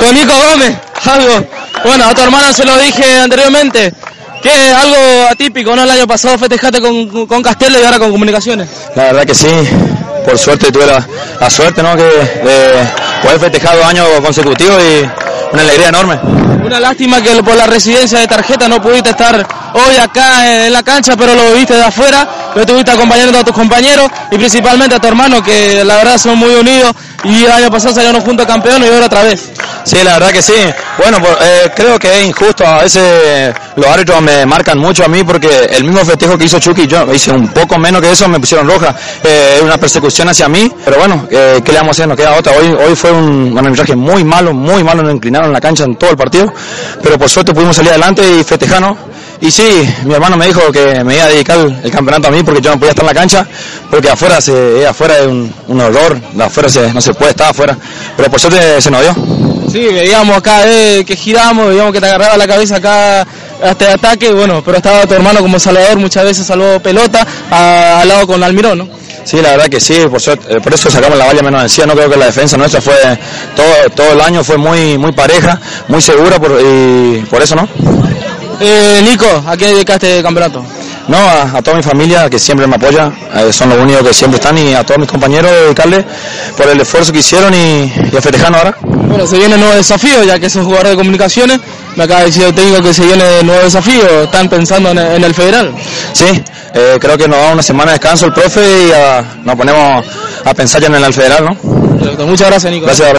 con Nico Gómez, algo. Bueno, a tu hermana se lo dije anteriormente, que es algo atípico, ¿no? El año pasado festejaste con, con Castelo y ahora con Comunicaciones. La verdad que sí, por suerte tuve la, la suerte, ¿no? Que de poder festejar dos años consecutivos y una alegría enorme. Una lástima que por la residencia de tarjeta no pudiste estar hoy acá en la cancha, pero lo viste de afuera, pero estuviste acompañando a tus compañeros y principalmente a tu hermano, que la verdad son muy unidos y el año pasado salieron juntos campeones y ahora otra vez. Sí, la verdad que sí. Bueno, pues, eh, creo que es injusto. A veces los árbitros me marcan mucho a mí porque el mismo festejo que hizo Chucky, yo hice un poco menos que eso, me pusieron roja. Eh, una persecución hacia mí, pero bueno, eh, ¿qué le vamos a hacer? Nos queda otra. Hoy, hoy fue un arbitraje muy malo, muy malo, nos inclinaron en la cancha en todo el partido, pero por suerte pudimos salir adelante y festejarnos. Y sí, mi hermano me dijo que me iba a dedicar el campeonato a mí porque yo no podía estar en la cancha, porque afuera se, afuera es un, un horror, afuera se, no se puede estar afuera, pero por suerte se nos dio. Sí, veíamos acá eh, que giramos, veíamos que te agarraba la cabeza acá hasta el ataque, bueno, pero estaba tu hermano como salvador, muchas veces salvó pelota a- al lado con Almirón, ¿no? Sí, la verdad que sí, por, suerte- eh, por eso sacamos la valla menos encima, no creo que la defensa nuestra fue, todo, todo el año fue muy, muy pareja, muy segura por, y por eso no. Eh, Nico, ¿a qué dedicaste el campeonato? No, a, a toda mi familia que siempre me apoya, eh, son los únicos que siempre están y a todos mis compañeros dedicarles por el esfuerzo que hicieron y, y a festejarnos ahora. Bueno, se viene nuevo desafío, ya que sos jugador de comunicaciones. Me acaba de decir el técnico que se viene nuevo desafío. Están pensando en, en el federal. Sí, eh, creo que nos da una semana de descanso el profe y ah, nos ponemos a pensar ya en el federal, ¿no? Perfecto, Muchas gracias, Nico. Gracias.